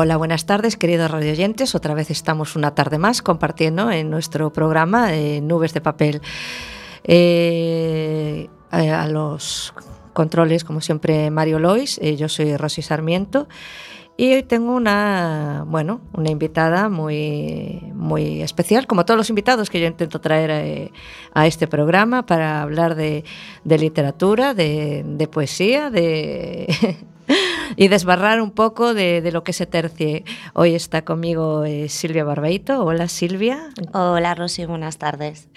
Hola, buenas tardes, queridos radioyentes. Otra vez estamos una tarde más compartiendo en nuestro programa eh, Nubes de Papel. Eh, eh, a los controles, como siempre, Mario Lois. yo soy Rosy Sarmiento. Y hoy tengo una, bueno, una invitada muy, muy especial, como todos los invitados que yo intento traer a, este programa para hablar de, literatura, de poesía, de, y desbarrar un poco de, lo que se tercie. Hoy está conmigo eh, Silvia Barbeito. Hola Silvia. Hola Rosy, buenas tardes.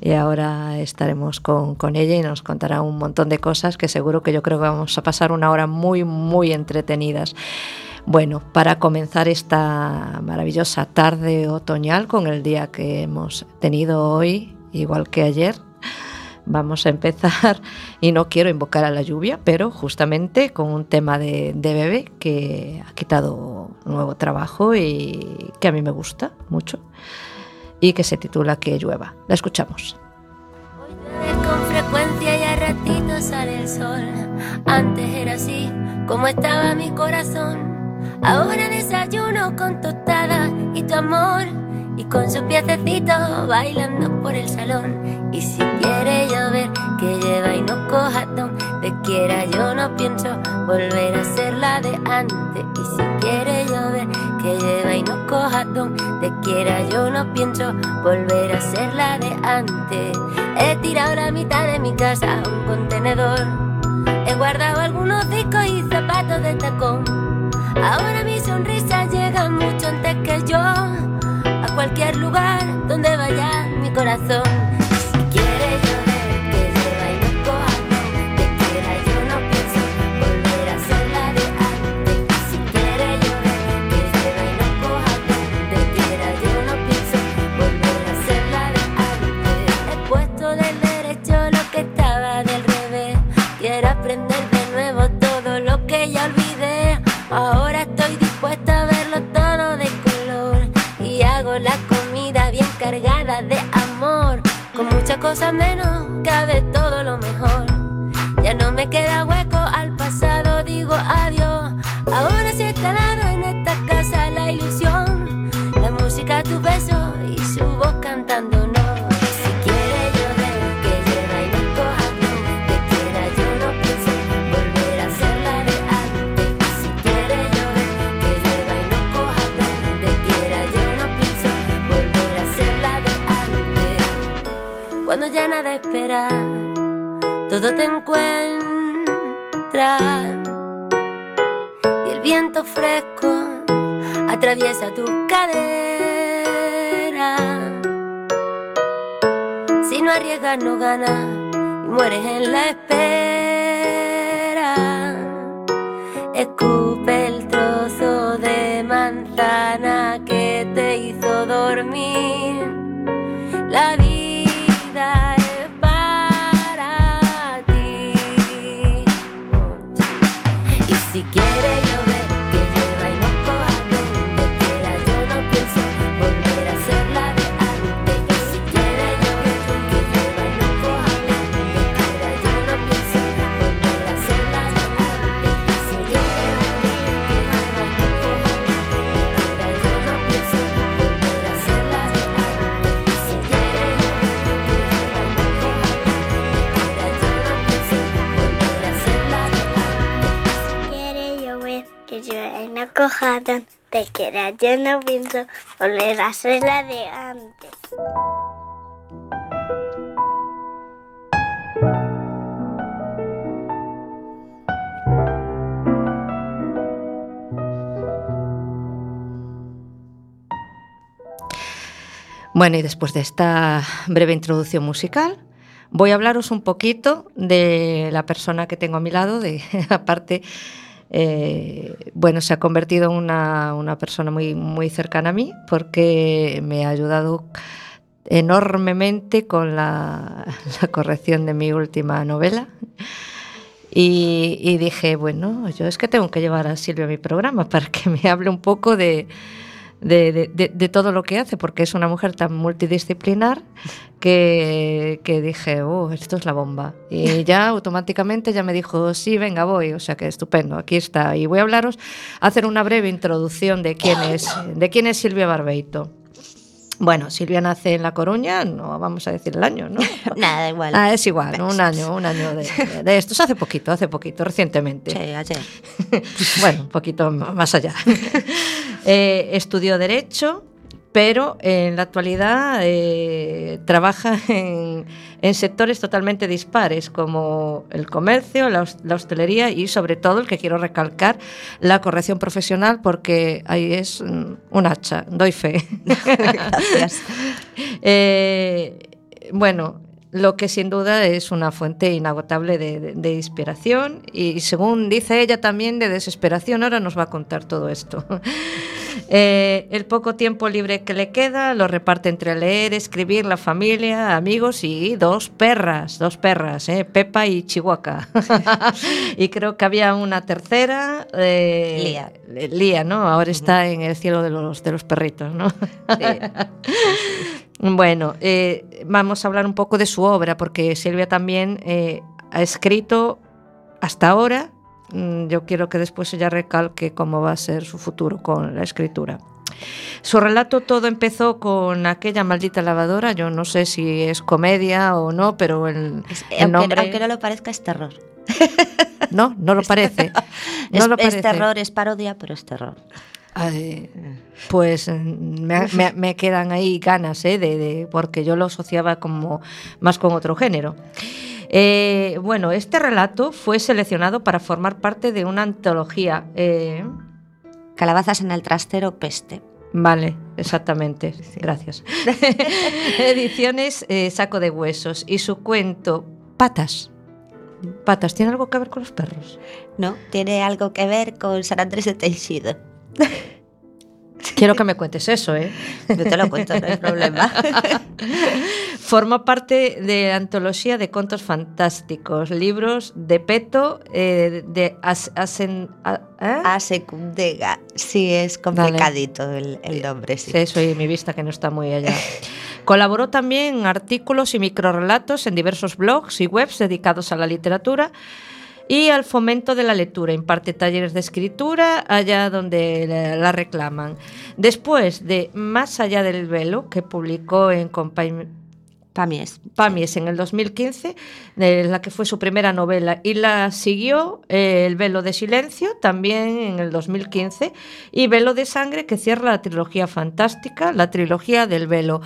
Y ahora estaremos con, con, ella y nos contará un montón de cosas que seguro que yo creo que vamos a pasar una hora muy, muy entretenidas. Bueno, para comenzar esta maravillosa tarde otoñal con el día que hemos tenido hoy, igual que ayer, vamos a empezar, y no quiero invocar a la lluvia, pero justamente con un tema de, bebé que ha quitado nuevo trabajo y que a mí me gusta mucho, y que se titula Que llueva. La escuchamos. Hoy con frecuencia y a ratitos sale el sol. Antes era así como estaba mi corazón. Ahora desayuno con tostada y tu amor y con su piececito bailando por el salón. Y si quiere llover, que lleva y no coja donde quiera, yo no pienso volver a ser la de antes. Y si quiere llover, que lleva y no coja donde quiera, yo no pienso volver a ser la de antes. He tirado la mitad de mi casa a un contenedor. He guardado algunos discos y zapatos de tacón. Ahora mi sonrisa llega mucho antes que yo cualquier lugar donde vaya mi corazón. Muchas cosas menos cabe todo lo mejor. Ya no me queda hueco al pasado, digo adiós. Todo te encuentra. Y el viento fresco atraviesa tu cadera. Si no arriesgas, no ganas y mueres en la espera. Escupe no coja te quiera, yo no pienso volver a ser la de antes. Bueno, y después de esta breve introducción musical, voy a hablaros un poquito de la persona que tengo a mi lado, de aparte eh, bueno, se ha convertido en una, persona muy, muy cercana a mí porque me ha ayudado enormemente con la, corrección de mi última novela. Y, dije, bueno, yo es que tengo que llevar a Silvia a mi programa para que me hable un poco de, de, de- todo lo que hace, porque es una mujer tan multidisciplinar que, que dije, oh, esto es la bomba. Y ya automáticamente ya me dijo, sí, venga, voy. O sea que estupendo, aquí está. Y voy a hablaros, hacer una breve introducción de quién es, de quién es Silvia Barbeito. Bueno, Silvia nace en La Coruña, no vamos a decir el año, ¿no? Nada, igual. Ah, es igual, ¿no? un año, un año de, de- de estos, hace poquito, hace poquito, recientemente. Sí, ayer. bueno, un poquito más allá. Eh, estudió Derecho, pero en la actualidad eh, trabaja en, en sectores totalmente dispares, como el comercio, la, la hostelería y, sobre todo, el que quiero recalcar, la corrección profesional, porque ahí es mm, un hacha, doy fe. Gracias. Eh, bueno, lo que sin duda es una fuente inagotable de, de- de inspiración y según dice ella también de desesperación. Ahora nos va a contar todo esto. Eh, el poco tiempo libre que le queda lo reparte entre leer, escribir, la familia, amigos y dos perras, dos perras, eh, Pepa y Chihuahua. y creo que había una tercera. eh, Lía. Lía, ¿no? Ahora está en el cielo de los, de los perritos, ¿no? Bueno, eh, vamos a hablar un poco de su obra, porque Silvia también ha escrito hasta ahora. Mm, Yo quiero que después ella recalque cómo va a ser su futuro con la escritura. Su relato todo empezó con aquella maldita lavadora. Yo no sé si es comedia o no, pero el, Es- el aunque, nombre aunque no lo parezca, es terror. no, no lo parece. No es, lo es parece. terror, es parodia, pero es terror. Ay, pues mm, me, me- me quedan ahí ganas, ¿eh? de, de- porque yo lo asociaba como más con otro género. Eh, bueno, este relato fue seleccionado para formar parte de una antología. eh, Calabazas en el trastero, peste. Vale, exactamente. Gracias. Ediciones eh, Saco de Huesos y su cuento Patas. Patas, ¿tiene algo que ver con los perros? No, tiene algo que ver con San Andrés de Teixido. Quiero que me cuentes eso, ¿eh? Yo te lo cuento, no hay problema. Forma parte de antología de contos fantásticos, libros de Peto, eh, de As- Asen- a- ¿eh? A secundega. Sí, es complicadito el, el nombre, sí. Sí, eso y mi vista que no está muy allá. Colaboró también en artículos y microrelatos en diversos blogs y webs dedicados a la literatura y al fomento de la lectura. Imparte talleres de escritura allá donde la, la reclaman. Después de Más allá del velo, que publicó en Compañ- Pamies. Pamies en el 2015, de la que fue su primera novela, y la siguió eh, El velo de silencio, también en el 2015, y Velo de sangre, que cierra la trilogía fantástica, la trilogía del velo.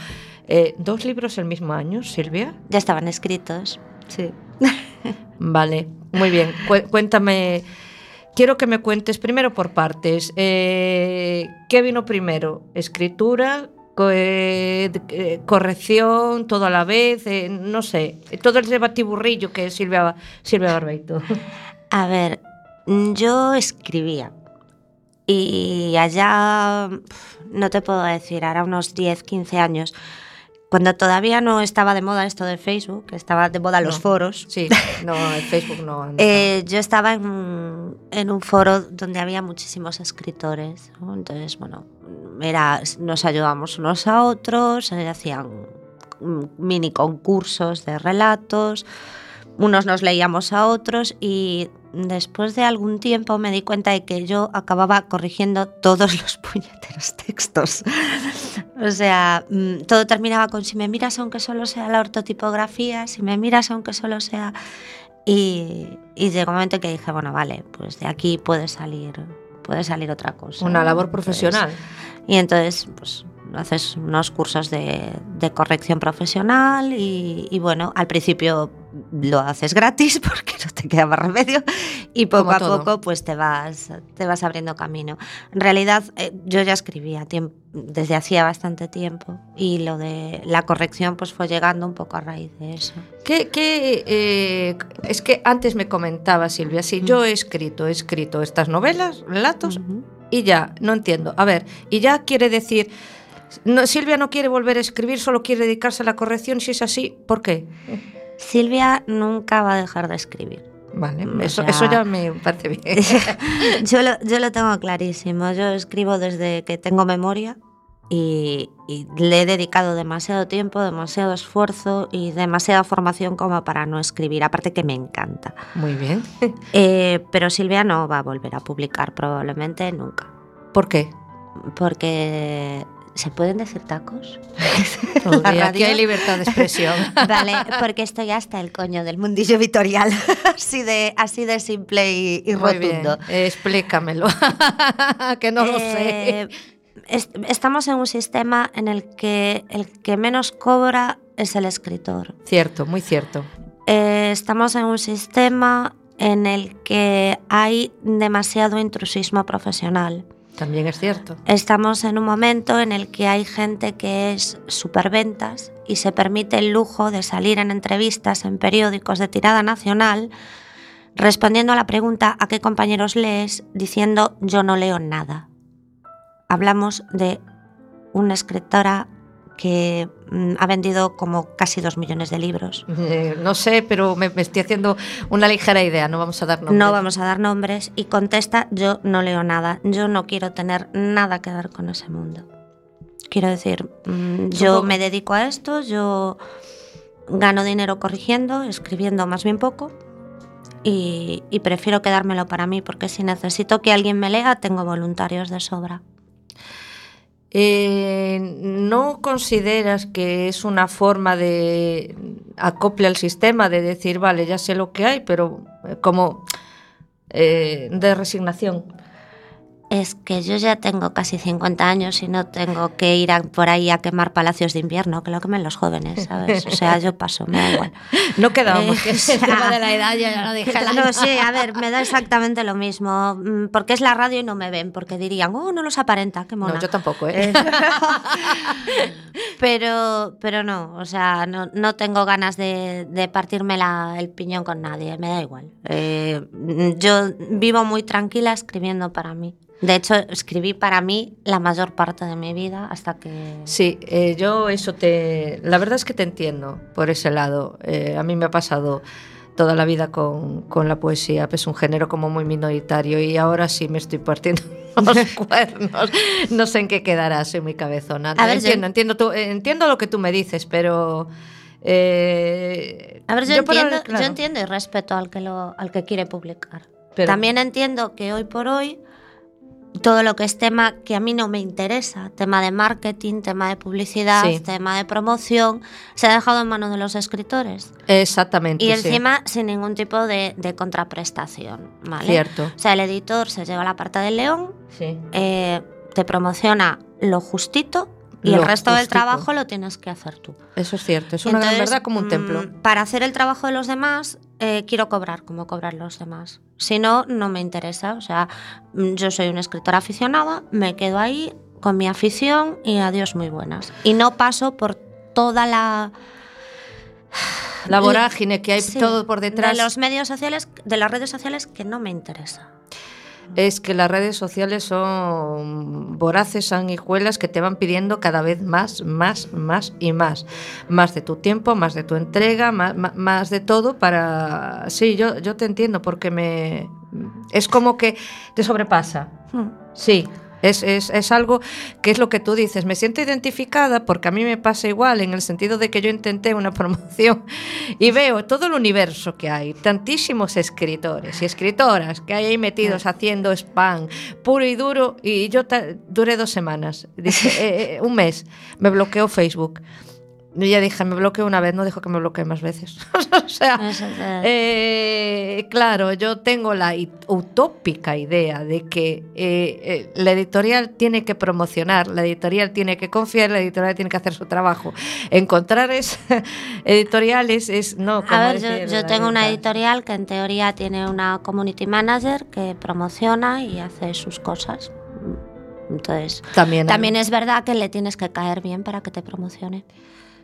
Eh, ¿Dos libros el mismo año, Silvia? Ya estaban escritos. Sí. Vale, muy bien. Cué- cuéntame, quiero que me cuentes primero por partes. Eh, ¿Qué vino primero? ¿Escritura? eh, eh, corrección, todo a la vez, eh, no sé, todo el debatiburrillo que Silvia, Silvia Barbeito. A ver, yo escribía. Y allá, no te puedo decir, ahora unos 10, 15 años, cuando todavía no estaba de moda esto de Facebook, que estaba de moda los No. foros, Sí, no, el Facebook no. anda. eh, yo estaba en, un- en un foro donde había muchísimos escritores. ¿no? Entonces, bueno, era, nos ayudábamos unos a otros, se hacían mini concursos de relatos, unos nos leíamos a otros y después de algún tiempo me di cuenta de que yo acababa corrigiendo todos los puñeteros textos. o sea, mm, todo terminaba con si me miras aunque solo sea la ortotipografía, si me miras aunque solo sea... Y, y llegó un momento que dije, bueno, vale, pues de aquí puede salir, puede salir otra cosa. Una labor Entonces, profesional. y entonces, pues haces unos cursos de, de corrección profesional y, y, bueno, al principio lo haces gratis porque no te queda más remedio y poco Como a todo. poco pues te vas, te vas abriendo camino. En realidad eh, yo ya escribía desde hacía bastante tiempo y lo de la corrección pues fue llegando un poco a raíz de eso. ¿Qué, qué, eh, es que antes me comentaba Silvia, si Mm. yo he escrito, he escrito estas novelas, relatos, y ya, no entiendo. A ver, y ya quiere decir, no, Silvia no quiere volver a escribir, solo quiere dedicarse a la corrección, si es así, ¿por qué? Silvia nunca va a dejar de escribir. Vale, O eso, sea- eso ya me parece bien. yo, lo, yo lo tengo clarísimo. Yo escribo desde que tengo memoria y, y le he dedicado demasiado tiempo, demasiado esfuerzo y demasiada formación como para no escribir. Aparte que me encanta. Muy bien. Eh, pero Silvia no va a volver a publicar probablemente nunca. ¿Por qué? Porque... ¿Se pueden decir tacos? Aquí hay libertad de expresión. Vale, porque estoy hasta el coño del mundillo editorial. así, de, así de simple y, y Muy bien, rotundo. explícamelo, que no lo sé. Eh, est- estamos en un sistema en el que el que menos cobra es el escritor. Cierto, muy cierto. Eh, estamos en un sistema en el que hay demasiado intrusismo profesional. También es cierto. Estamos en un momento en el que hay gente que es superventas y se permite el lujo de salir en entrevistas en periódicos de tirada nacional respondiendo a la pregunta ¿a qué compañeros lees? diciendo yo no leo nada. Hablamos de una escritora que mm, ha vendido como casi dos millones de libros. Eh, no sé, pero me, me estoy haciendo una ligera idea, no vamos a dar nombres. No vamos a dar nombres y contesta yo no leo nada, yo no quiero tener nada que ver con ese mundo. Quiero decir, mm, yo me dedico a esto, yo gano dinero corrigiendo, escribiendo más bien poco y, y prefiero quedármelo para mí porque si necesito que alguien me lea tengo voluntarios de sobra. Eh, ¿No consideras que es una forma de acople al sistema, de decir, vale, ya sé lo que hay, pero eh, como eh, de resignación? Es que yo ya tengo casi 50 años y no tengo que ir a- por ahí a quemar palacios de invierno, que lo quemen los jóvenes, ¿sabes? O sea, yo paso, me da igual. No quedábamos, Eh, que es el tema de la edad, ya, ya lo dije. la- No, sí, a ver, me da exactamente lo mismo. mm, Porque es la radio y no me ven, porque dirían, oh, no los aparenta, qué mona. No, yo tampoco, ¿eh? pero, pero no, o sea, no, no tengo ganas de, de partirme la- el piñón con nadie, me da igual. Eh, yo vivo muy tranquila escribiendo para mí. De hecho, escribí para mí la mayor parte de mi vida hasta que... Sí, eh, yo eso te... La verdad es que te entiendo por ese lado. Eh, a mí me ha pasado toda la vida con, con la poesía, es un género como muy minoritario y ahora sí me estoy partiendo los cuernos. No sé en qué quedará, soy muy cabezona. A ver, yo- entiendo, entiendo, tú- entiendo lo que tú me dices, pero... eh, A ver, yo, ahora, entiendo, yo claro, entiendo y respeto al que, lo, al que quiere publicar. pero- También entiendo que hoy por hoy todo lo que es tema que a mí no me interesa, tema de marketing, tema de publicidad, Sí. tema de promoción, se ha dejado en manos de los escritores. Exactamente, Y sí. encima sin ningún tipo de, de contraprestación. ¿vale? Cierto. O sea, el editor se lleva la parte del león, Sí. eh, te promociona lo justito y Lo el resto del trabajo lo tienes que hacer tú. Eso es cierto, es una gran verdad como un mm, templo. Para hacer el trabajo de los demás, eh, quiero cobrar como cobran los demás. Si no, no me interesa. O sea, mm, yo soy una escritora aficionada, me quedo ahí con mi afición y adiós muy buenas. Y no paso por toda la... La vorágine que hay Sí, todo por detrás. De los medios sociales, de las redes sociales que no me interesa. Es que las redes sociales son voraces sanguijuelas que te van pidiendo cada vez más, más, más y más. Más de tu tiempo, más de tu entrega, más, más, de todo para... Sí, yo, yo te entiendo porque me... Es como que te sobrepasa. Hmm. Sí, es, es, es algo que es lo que tú dices. Me siento identificada porque a mí me pasa igual en el sentido de que yo intenté una promoción y veo todo el universo que hay, tantísimos escritores y escritoras que hay ahí metidos haciendo spam puro y duro y yo duré dos semanas, dije, eh, eh, un mes, me bloqueó Facebook. Y ya dije, me bloqueo una vez, no dejo que me bloquee más veces. o sea, eh, claro, yo tengo la utópica idea de que eh, eh, la editorial tiene que promocionar, la editorial tiene que confiar, la editorial tiene que hacer su trabajo. Encontrar es, editoriales es no. A ver, yo, decir, yo tengo una editorial que en teoría tiene una community manager que promociona y hace sus cosas. Entonces, También, también es verdad que le tienes que caer bien para que te promocione.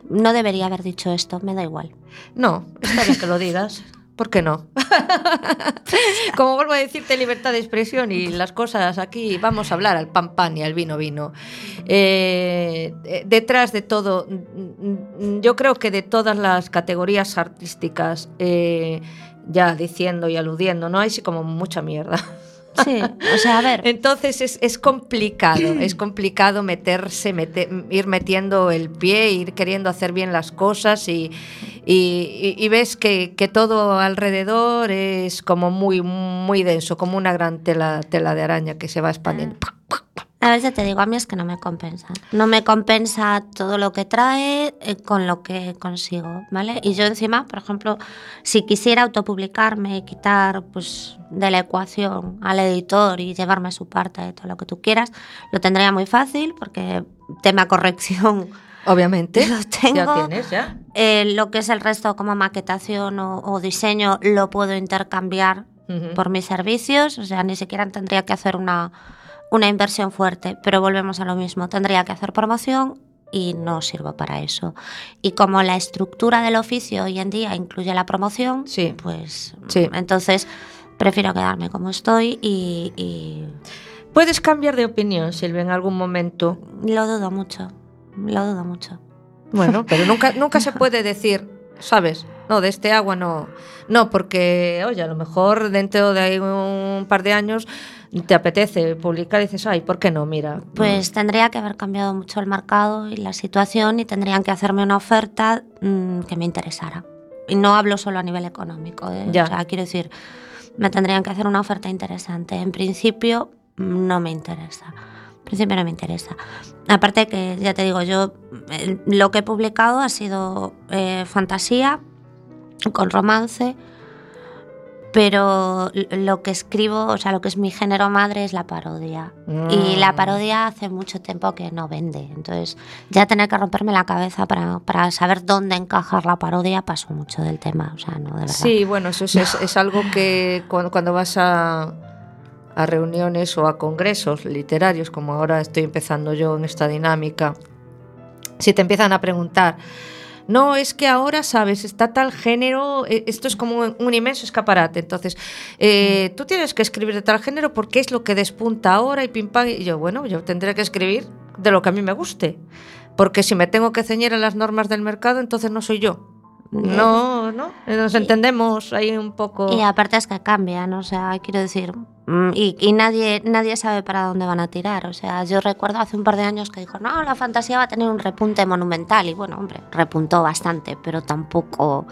No debería haber dicho esto, me da igual. No, está bien que lo digas. ¿Por qué no? Como vuelvo a decirte, libertad de expresión y las cosas aquí, vamos a hablar al pan pan y al vino vino. Eh, eh, detrás de todo, yo creo que de todas las categorías artísticas eh, ya diciendo y aludiendo, ¿no? Hay como mucha mierda. Sí, o sea, a ver. Entonces es, es complicado, es complicado meterse, meter, ir metiendo el pie, ir queriendo hacer bien las cosas y, y, y ves que, que, todo alrededor es como muy, muy denso, como una gran tela, tela de araña que se va expandiendo. Ah. A ver, ya te digo, a mí es que no me compensa. No me compensa todo lo que trae eh, con lo que consigo, ¿vale? Y yo encima, por ejemplo, si quisiera autopublicarme y quitar pues, de la ecuación al editor y llevarme su parte de todo lo que tú quieras, lo tendría muy fácil porque tema corrección... Obviamente, lo tengo. ya tienes, ya. Eh, lo que es el resto como maquetación o, o diseño lo puedo intercambiar uh -huh. por mis servicios, o sea, ni siquiera tendría que hacer una una inversión fuerte, pero volvemos a lo mismo, tendría que hacer promoción y no sirvo para eso. Y como la estructura del oficio hoy en día incluye la promoción, sí. pues sí. entonces prefiero quedarme como estoy y, y... ¿Puedes cambiar de opinión, Silvia, en algún momento? Lo dudo mucho, lo dudo mucho. Bueno, pero nunca, nunca se puede decir, ¿sabes? No, de este agua no. No, porque, oye, a lo mejor dentro de un par de años te apetece publicar y dices, ay, ¿por qué no? Mira. Pues tendría que haber cambiado mucho el mercado y la situación y tendrían que hacerme una oferta mmm, que me interesara. Y no hablo solo a nivel económico, ¿eh? ya. o sea, quiero decir, me tendrían que hacer una oferta interesante. En principio, no me interesa. En principio no me interesa. Aparte que, ya te digo, yo lo que he publicado ha sido eh, fantasía con romance, pero lo que escribo, o sea, lo que es mi género madre es la parodia. Mm. Y la parodia hace mucho tiempo que no vende. Entonces, ya tener que romperme la cabeza para, para saber dónde encajar la parodia pasó mucho del tema. O sea, no, de verdad. Sí, bueno, eso es, es, es algo que cuando, cuando vas a, a reuniones o a congresos literarios, como ahora estoy empezando yo en esta dinámica, si te empiezan a preguntar, no, es que ahora, ¿sabes? Está tal género, esto es como un, inmenso escaparate. Entonces, eh, tú tienes que escribir de tal género porque es lo que despunta ahora y pim pam. Y yo, bueno, yo tendré que escribir de lo que a mí me guste. Porque si me tengo que ceñir a las normas del mercado, entonces no soy yo. No, no, nos entendemos ahí un poco. Y aparte es que cambian, o sea, quiero decir, y, y, nadie, nadie sabe para dónde van a tirar. O sea, yo recuerdo hace un par de años que dijo, no, la fantasía va a tener un repunte monumental. Y bueno, hombre, repuntó bastante, pero tampoco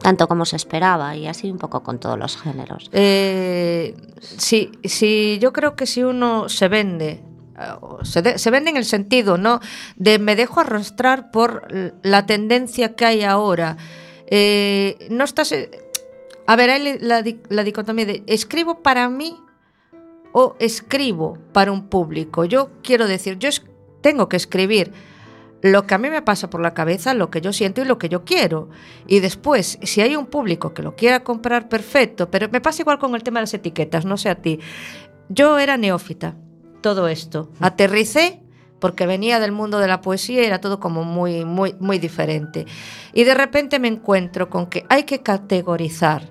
tanto como se esperaba. Y así un poco con todos los géneros. Eh, sí, sí, yo creo que si uno se vende se, de, se, vende en el sentido, ¿no? De me dejo arrastrar por la tendencia que hay ahora. Eh, no estás. A ver, hay la, la, dicotomía de escribo para mí o escribo para un público. Yo quiero decir, yo tengo que escribir lo que a mí me pasa por la cabeza, lo que yo siento y lo que yo quiero. Y después, si hay un público que lo quiera comprar, perfecto. Pero me pasa igual con el tema de las etiquetas, no sé a ti. Yo era neófita todo esto. Aterricé porque venía del mundo de la poesía y era todo como muy, muy, muy diferente. Y de repente me encuentro con que hay que categorizar.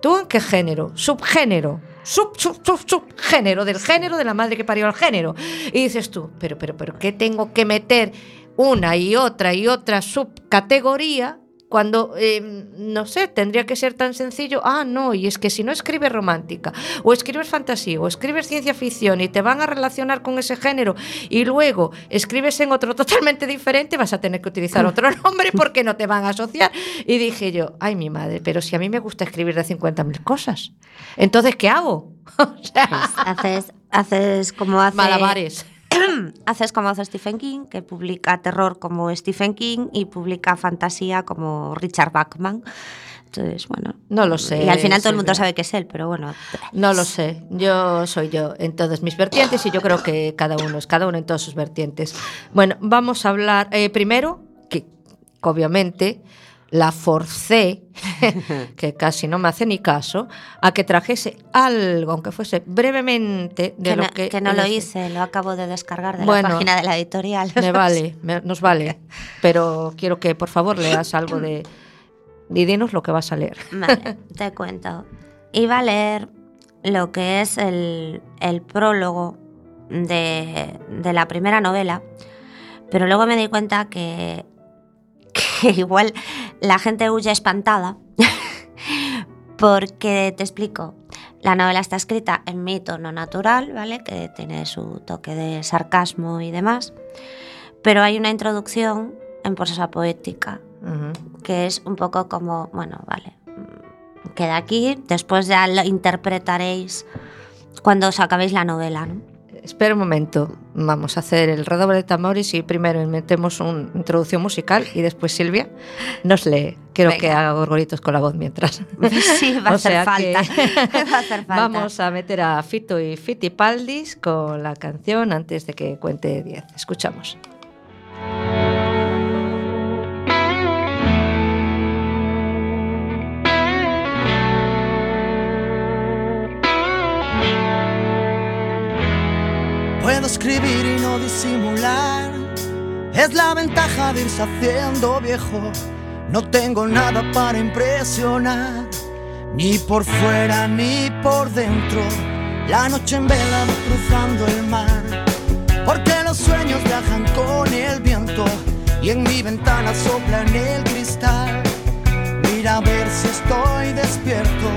¿Tú en qué género? Subgénero. Sub, sub, sub, subgénero, del género de la madre que parió al género. Y dices tú, pero, pero, pero, ¿qué tengo que meter una y otra y otra subcategoría cuando, eh, no sé, tendría que ser tan sencillo, ah, no, y es que si no escribes romántica, o escribes fantasía, o escribes ciencia ficción y te van a relacionar con ese género, y luego escribes en otro totalmente diferente, vas a tener que utilizar otro nombre porque no te van a asociar. Y dije yo, ay, mi madre, pero si a mí me gusta escribir de 50.000 cosas, entonces, ¿qué hago? o sea, pues haces, haces como hace... Malabares haces como hace Stephen King, que publica terror como Stephen King y publica fantasía como Richard Bachman. Entonces, bueno. No lo sé. Y al final todo el mundo sabe que es él, pero bueno. No lo sé. Yo soy yo en todas mis vertientes y yo creo que cada uno es cada uno en todas sus vertientes. Bueno, vamos a hablar eh, primero, que obviamente la forcé, que casi no me hace ni caso, a que trajese algo, aunque fuese brevemente, de que lo no, que... Que no lo hice, lo acabo de descargar de bueno, la página de la editorial. Me vale, me, nos vale, pero quiero que por favor leas algo de... Y dinos lo que vas a leer. Vale, te cuento. Iba a leer lo que es el, el prólogo de, de la primera novela, pero luego me di cuenta que que igual la gente huye espantada, Porque te explico, la novela está escrita en mi tono natural, ¿vale? Que tiene su toque de sarcasmo y demás. Pero hay una introducción en prosa poética, que es un poco como, bueno, vale, queda aquí, después ya lo interpretaréis cuando os acabéis la novela, ¿no? Espera un momento, vamos a hacer el redoble de tambores y primero metemos una introducción musical y después Silvia nos lee. Quiero Venga. que haga gorgoritos con la voz mientras. Sí, va a hacer falta. va a hacer falta. Vamos a meter a Fito y Fitipaldis con la canción antes de que cuente 10. Escuchamos. Escribir y no disimular. Es la ventaja de irse haciendo viejo. No tengo nada para impresionar, ni por fuera ni por dentro. La noche en vela cruzando el mar, porque los sueños viajan con el viento y en mi ventana sopla el cristal. Mira a ver si estoy despierto.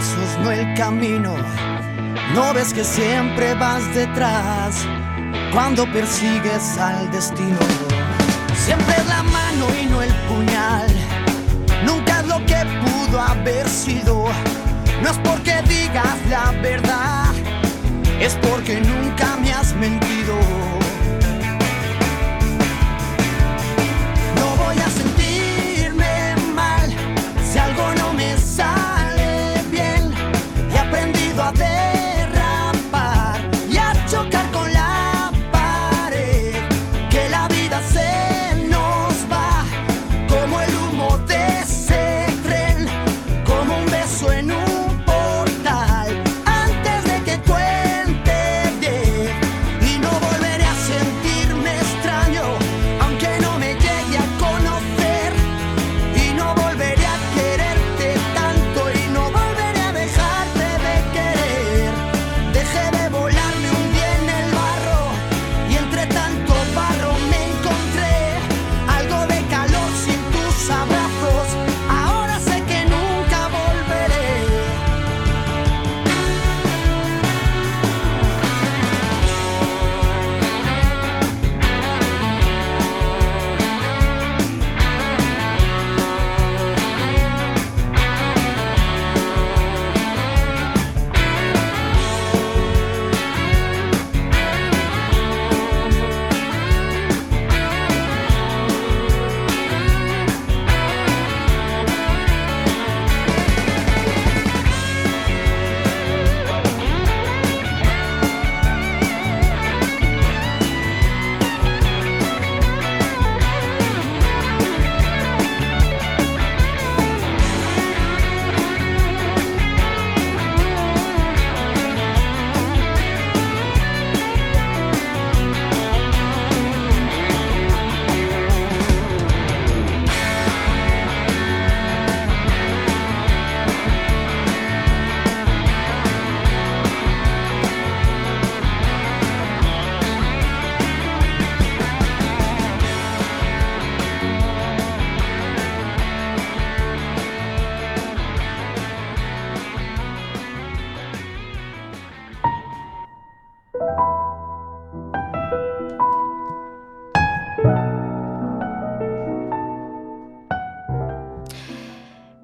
Pasos, no el camino. No ves que siempre vas detrás cuando persigues al destino. Siempre es la mano y no el puñal. Nunca es lo que pudo haber sido. No es porque digas la verdad, es porque nunca me has mentido.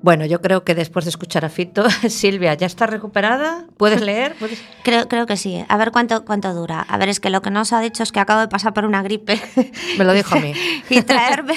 Bueno, yo creo que después de escuchar a Fito, Silvia, ¿ya está recuperada? ¿Puedes leer? ¿Puedes- Creo, creo que sí. A ver cuánto, cuánto dura. A ver, es que lo que nos ha dicho es que acabo de pasar por una gripe. Me lo dijo a mí. y traerme,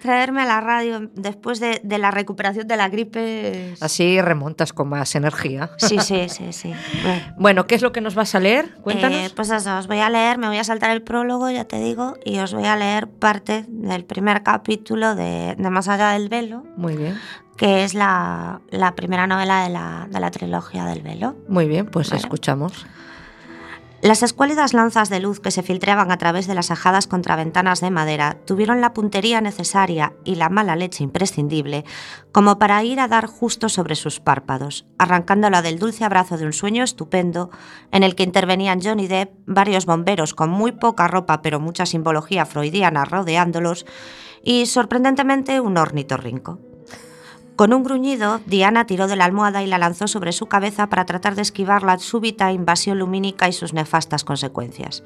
traerme a la radio después de, de la recuperación de la gripe. es- Así remontas con más energía. Sí, sí, sí, sí. Bueno. Bueno, ¿qué es lo que nos vas a leer? Cuéntanos. Eh, pues eso, os voy a leer, me voy a saltar el prólogo, ya te digo, y os voy a leer parte del primer capítulo de, de Más allá del velo, Muy bien, que es la, la primera novela de la, de la trilogía del velo. Muy bien, pues Vale. escuchamos. Las escuálidas lanzas de luz que se filtraban a través de las ajadas contraventanas de madera tuvieron la puntería necesaria y la mala leche imprescindible como para ir a dar justo sobre sus párpados, arrancándola del dulce abrazo de un sueño estupendo en el que intervenían Johnny Depp, varios bomberos con muy poca ropa pero mucha simbología freudiana rodeándolos y, sorprendentemente, un ornitorrinco. Con un gruñido, Diana tiró de la almohada y la lanzó sobre su cabeza para tratar de esquivar la súbita invasión lumínica y sus nefastas consecuencias.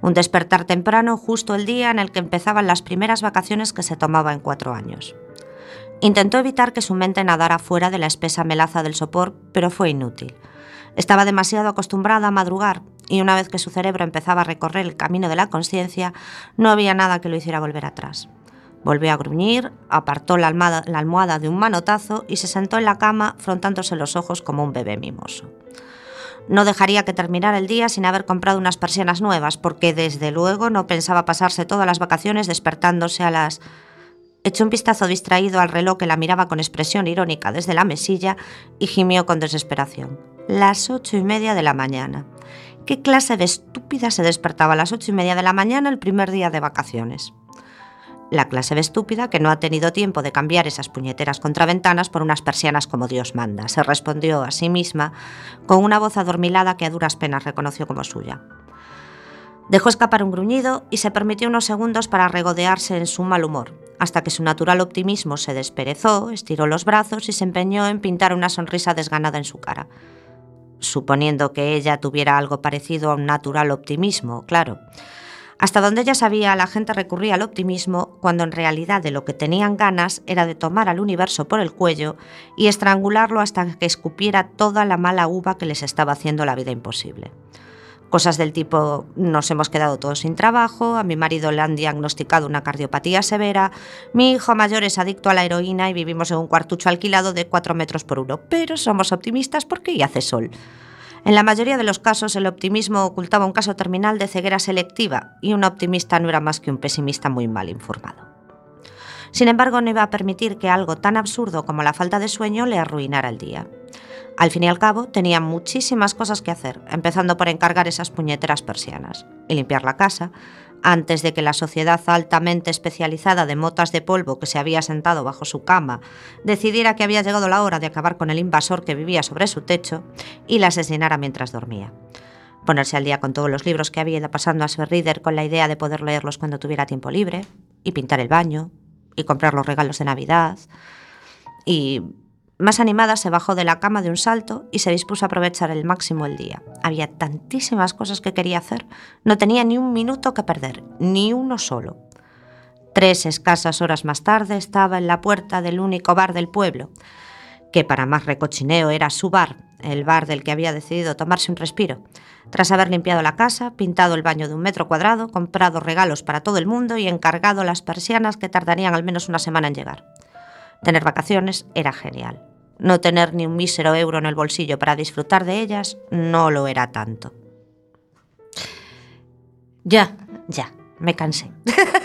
Un despertar temprano justo el día en el que empezaban las primeras vacaciones que se tomaba en cuatro años. Intentó evitar que su mente nadara fuera de la espesa melaza del sopor, pero fue inútil. Estaba demasiado acostumbrada a madrugar y una vez que su cerebro empezaba a recorrer el camino de la conciencia, no había nada que lo hiciera volver atrás. Volvió a gruñir, apartó la almohada, la almohada de un manotazo y se sentó en la cama frontándose los ojos como un bebé mimoso. No dejaría que terminara el día sin haber comprado unas persianas nuevas, porque desde luego no pensaba pasarse todas las vacaciones despertándose a las... Echó un vistazo distraído al reloj que la miraba con expresión irónica desde la mesilla y gimió con desesperación. Las ocho y media de la mañana. ¿Qué clase de estúpida se despertaba a las ocho y media de la mañana el primer día de vacaciones? La clase de estúpida que no ha tenido tiempo de cambiar esas puñeteras contraventanas por unas persianas como Dios manda, se respondió a sí misma con una voz adormilada que a duras penas reconoció como suya. Dejó escapar un gruñido y se permitió unos segundos para regodearse en su mal humor, hasta que su natural optimismo se desperezó, estiró los brazos y se empeñó en pintar una sonrisa desganada en su cara. Suponiendo que ella tuviera algo parecido a un natural optimismo, claro. Hasta donde ella sabía, la gente recurría al optimismo cuando en realidad de lo que tenían ganas era de tomar al universo por el cuello y estrangularlo hasta que escupiera toda la mala uva que les estaba haciendo la vida imposible. Cosas del tipo, nos hemos quedado todos sin trabajo, a mi marido le han diagnosticado una cardiopatía severa, mi hijo mayor es adicto a la heroína y vivimos en un cuartucho alquilado de 4 metros por uno, pero somos optimistas porque ya hace sol. En la mayoría de los casos, el optimismo ocultaba un caso terminal de ceguera selectiva y un optimista no era más que un pesimista muy mal informado. Sin embargo, no iba a permitir que algo tan absurdo como la falta de sueño le arruinara el día. Al fin y al cabo, tenía muchísimas cosas que hacer, empezando por encargar esas puñeteras persianas y limpiar la casa, antes de que la sociedad altamente especializada de motas de polvo que se había sentado bajo su cama decidiera que había llegado la hora de acabar con el invasor que vivía sobre su techo y la asesinara mientras dormía. Ponerse al día con todos los libros que había ido pasando a su reader con la idea de poder leerlos cuando tuviera tiempo libre, y pintar el baño, y comprar los regalos de Navidad, y más animada se bajó de la cama de un salto y se dispuso a aprovechar el máximo el día. Había tantísimas cosas que quería hacer, no tenía ni un minuto que perder, ni uno solo. Tres escasas horas más tarde estaba en la puerta del único bar del pueblo, que para más recochineo era su bar, el bar del que había decidido tomarse un respiro. Tras haber limpiado la casa, pintado el baño de un metro cuadrado, comprado regalos para todo el mundo y encargado las persianas que tardarían al menos una semana en llegar. Tener vacaciones era genial. No tener ni un mísero euro en el bolsillo para disfrutar de ellas no lo era tanto. Ya. Ya, me cansé.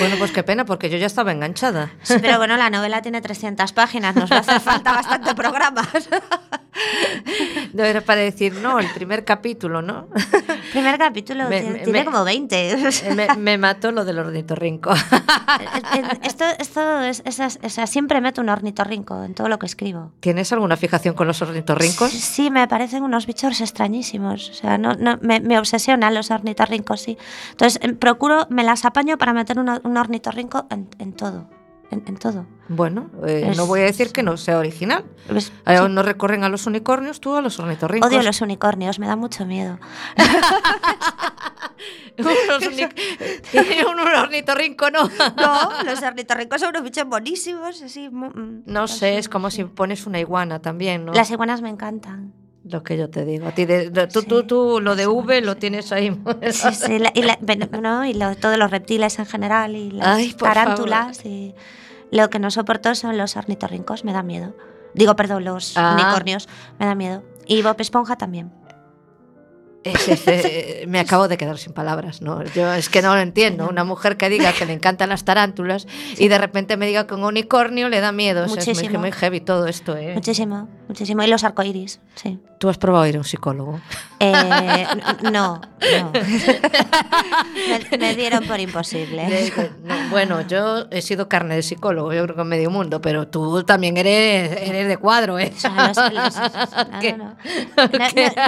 Bueno, pues qué pena, porque yo ya estaba enganchada. Sí, pero bueno, la novela tiene 300 páginas, nos va a hacer falta bastante programa. No era para decir, no, el primer capítulo, ¿no? Primer capítulo Me- tiene, me- tiene como 20. me, me mató lo del ornitorrinco. esto esto es, es- es- sea, siempre meto un ornitorrinco en todo lo que escribo. ¿Tienes alguna fijación con los ornitorrincos? Sí, me parecen unos bichos extrañísimos. O sea, no, no, me, obsesionan los ornitorrincos, sí. Entonces, em, procuro, me las apaño para meter una- un ornitorrinco en, en todo. En, en todo. Bueno, eh, Es- no voy a decir que no sea original. ¿Ves? Eh, Sí. no recorren a los unicornios, tú a los ornitorrincos. Odio los unicornios, me da mucho miedo. unos, un ornitorrinco, ¿no? No, los ornitorrincos son unos bichos buenísimos, así. mm, No sé, así, es como sí. si pones una iguana también, ¿no? Las iguanas me encantan. Lo que yo te digo. A ti de- de- tú, Sí, tú, tú, lo de sí, V sí. lo tienes ahí. Sí, sí, la- y, la- no, y lo- todos los reptiles en general y las Ay, tarántulas. Y lo que no soporto son los ornitorrincos, me da miedo. Digo, perdón, los Ah. unicornios, me da miedo. Y Bob Esponja también. Es- es, eh, me acabo de quedar sin palabras, ¿no? Yo es que no lo entiendo. Una mujer que diga que le encantan las tarántulas y de repente me diga que un unicornio le da miedo. O sea, es muy, Muchísimo. muy heavy todo esto, ¿eh? Muchísimo, muchísimo. Y los arcoíris, sí. ¿Tú has probado ir a un psicólogo? Eh, no, no. me, me dieron por imposible. Bueno, yo he sido carne de psicólogo, yo creo que en medio mundo, pero tú también eres, eres de cuadro, ¿eh? O sea, los- los- no, ¿Qué? no, no. No-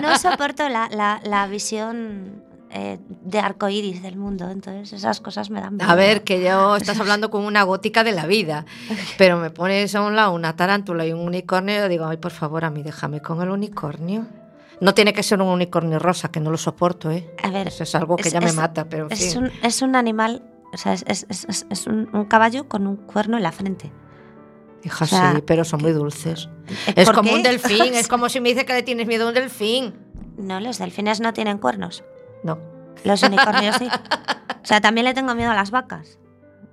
no- no soporto la, la- la visión eh, de arcoíris del mundo, entonces esas cosas me dan miedo. A ver, que yo estás hablando con una gótica de la vida, pero me pones a un lado una tarántula y un unicornio y digo, ay, por favor, a mí déjame con el unicornio. No tiene que ser un unicornio rosa, que no lo soporto, ¿eh? A ver, Eso es algo que es- ya me es- mata, pero en es, fin. un, es un animal, o sea, es, un, un caballo con un cuerno en la frente. Hija, o sea, sí, pero son muy dulces. Eh, Es ¿por como qué? un delfín, es como si me dice que le tienes miedo a un delfín. No, los delfines no tienen cuernos. No. Los unicornios sí. O sea, también le tengo miedo a las vacas.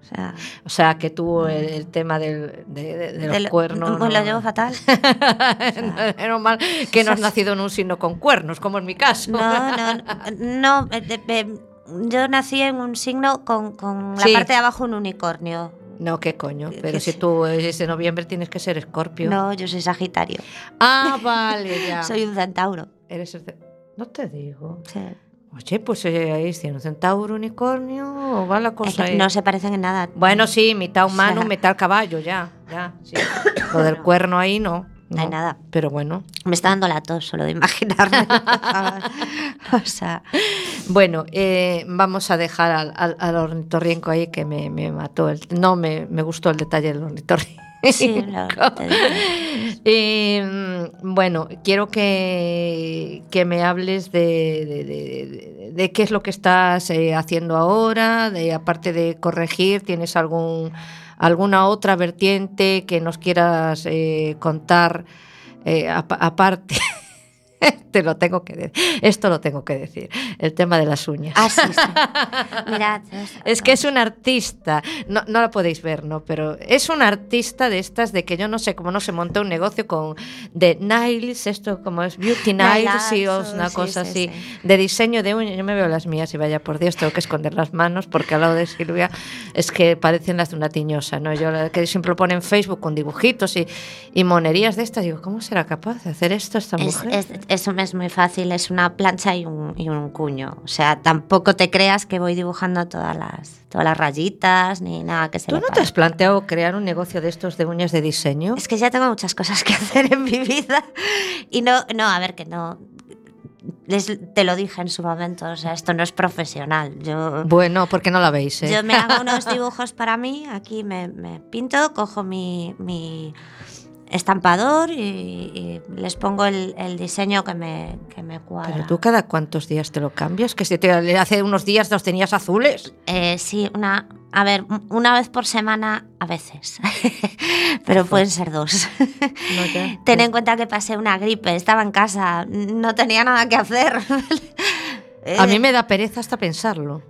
O sea, O sea, que tú el, el tema del, de, de- de los cuernos... pues no- lo llevo fatal. Menos mal que no has nacido en un signo con cuernos, como en mi caso. No, no, no. eh, de- yo nací en un signo con, con la parte de abajo un unicornio. No, qué coño. Pero si tú es de noviembre tienes que ser escorpio. No, yo soy Sagitario. Ah, vale, ya. Soy un centauro. Eres el No te digo. Sí. Oye, pues eh, ahí sí, un centauro, unicornio, o va la Es cosa que ahí. no se parecen en nada. Bueno, sí, mitad humano, sea- mitad caballo, ya, ya, sí. Lo del cuerno ahí no. No hay nada. Pero bueno. Me está dando la tos solo de imaginarme. o sea, Bueno, eh, vamos a dejar al, al, al ornitorrinco ahí que me, me mató. El, no me, me gustó el detalle del ornitorrinco. Sí. Eh, bueno, quiero que, que me hables de, de- de- de- de qué es lo que estás eh, haciendo ahora, de aparte de corregir, ¿tienes algún, alguna otra vertiente que nos quieras eh, contar eh, apa- aparte? Te lo tengo que decir. Esto lo tengo que decir. El tema de las uñas. Ah, sí, sí. Mirad. Es que es un artista, no, no la podéis ver, ¿no? Pero es un artista de estas de que yo no sé cómo no se montó un negocio con de nails, esto como es beauty nails y una sí, cosa sí, así, sí. de diseño de uñas. Yo me veo las mías y vaya por Dios, tengo que esconder las manos porque al lado de Silvia es que parecen las de una tiñosa, ¿no? Yo que siempre lo pone en Facebook con dibujitos y, y monerías de estas, digo, ¿cómo será capaz de hacer esto esta Es, mujer? es- eso me es muy fácil, es una plancha y un, y un cuño. O sea, tampoco te creas que voy dibujando todas las, todas las rayitas ni nada que se ¿Tú le no te has planteado crear un negocio de estos de uñas de diseño? Es que ya tengo muchas cosas que hacer en mi vida. Y no, no, a ver, que no. les- te lo dije en su momento, o sea, esto no es profesional. Yo, Bueno, porque no la veis, ¿eh? yo me hago unos dibujos para mí, aquí me, me pinto, cojo mi, mi estampador y, y les pongo el, el diseño que me, que me cuadra. Pero tú cada cuántos días te lo cambias, que si te, hace unos días los tenías azules. Eh, sí, una, a ver, un- una vez por semana a veces, pero pueden ser dos. No, ya. Ten en cuenta que pasé una gripe, estaba en casa, no tenía nada que hacer. A mí Eh, me da pereza hasta pensarlo.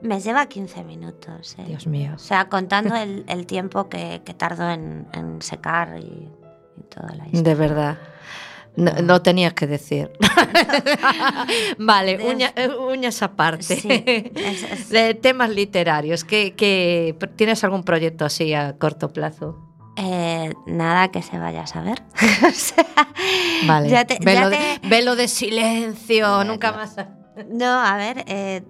me lleva 15 minutos. eh. Dios mío. O sea, contando el, el tiempo que, que tardo en, en secar y, y toda la historia. De verdad. No, no tenías que decir. vale, De- uña- eh, uñas aparte. Sí, es- es- De temas literarios. ¿qué, qué- tienes algún proyecto así a corto plazo? Eh, nada que se vaya a saber. o sea, Vale. ya te- velo, ya de, te- velo de silencio, Bueno. nunca más. No, a ver, eh,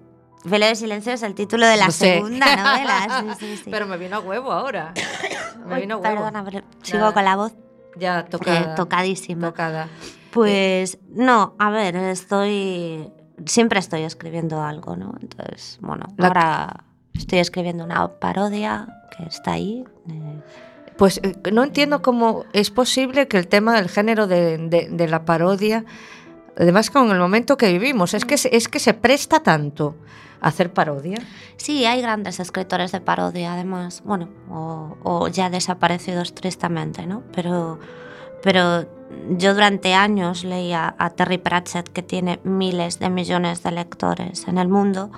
Velo de Silencio es el título de la sé. segunda novela. Sí, sí, sí. Pero me vino a huevo ahora. Me vino a huevo. Perdona, pero sigo Nada. con la voz Ya, eh, tocada. tocadísima. tocada. Pues no, a ver, estoy. Siempre estoy escribiendo algo, ¿no? Entonces, bueno, La- ahora estoy escribiendo una parodia que está ahí. eh, Pues eh, no entiendo cómo es posible que el tema del género de, de- de la parodia además con el momento que vivimos, es que, se- es que se presta tanto hacer parodia. Sí, hay grandes escritores de parodia, además. Bueno, o, o ya desaparecidos tristemente, ¿no? Pero, pero yo durante años leía a Terry Pratchett, que tiene miles de millones de lectores en el mundo,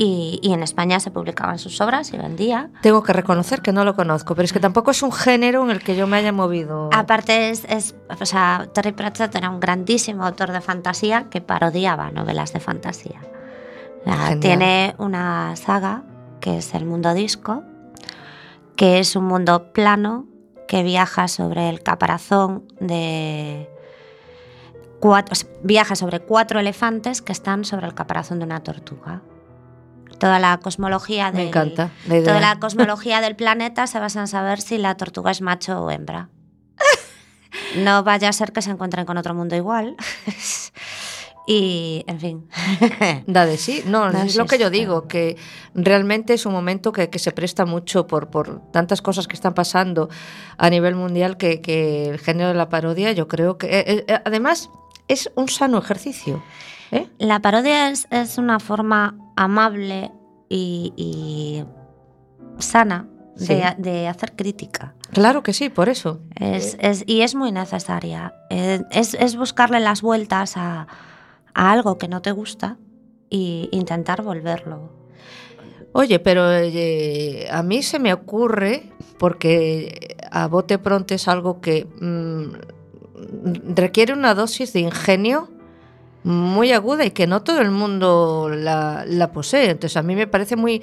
y, y en España se publicaban sus obras y vendía. Tengo que reconocer que no lo conozco, pero es que tampoco es un género en el que yo me haya movido. Aparte, es, es- o sea, Terry Pratchett era un grandísimo autor de fantasía que parodiaba novelas de fantasía. Genial. tiene una saga que es El Mundo Disco, que es un mundo plano que viaja sobre el caparazón de cuatro, viaja sobre cuatro elefantes que están sobre el caparazón de una tortuga. Toda la cosmología me del, encanta la idea. Toda la cosmología del planeta se basa en saber si la tortuga es macho o hembra. No vaya a ser que se encuentren con otro mundo igual. y, en fin. Da de sí, no, Da es sí, lo que yo digo, que realmente es un momento que, que se presta mucho por, por tantas cosas que están pasando a nivel mundial que, que el género de la parodia yo creo que eh, eh, además es un sano ejercicio. ¿eh? La parodia es, es una forma amable y, y sana de, Sí. de hacer crítica. Claro que sí, por eso. Es, es- y es muy necesaria. Eh, es, es buscarle las vueltas a, a algo que no te gusta e intentar volverlo. Oye, pero eh, a mí se me ocurre, porque a bote pronto es algo que mm, requiere una dosis de ingenio muy aguda y que no todo el mundo la, posee. Entonces a mí me parece muy...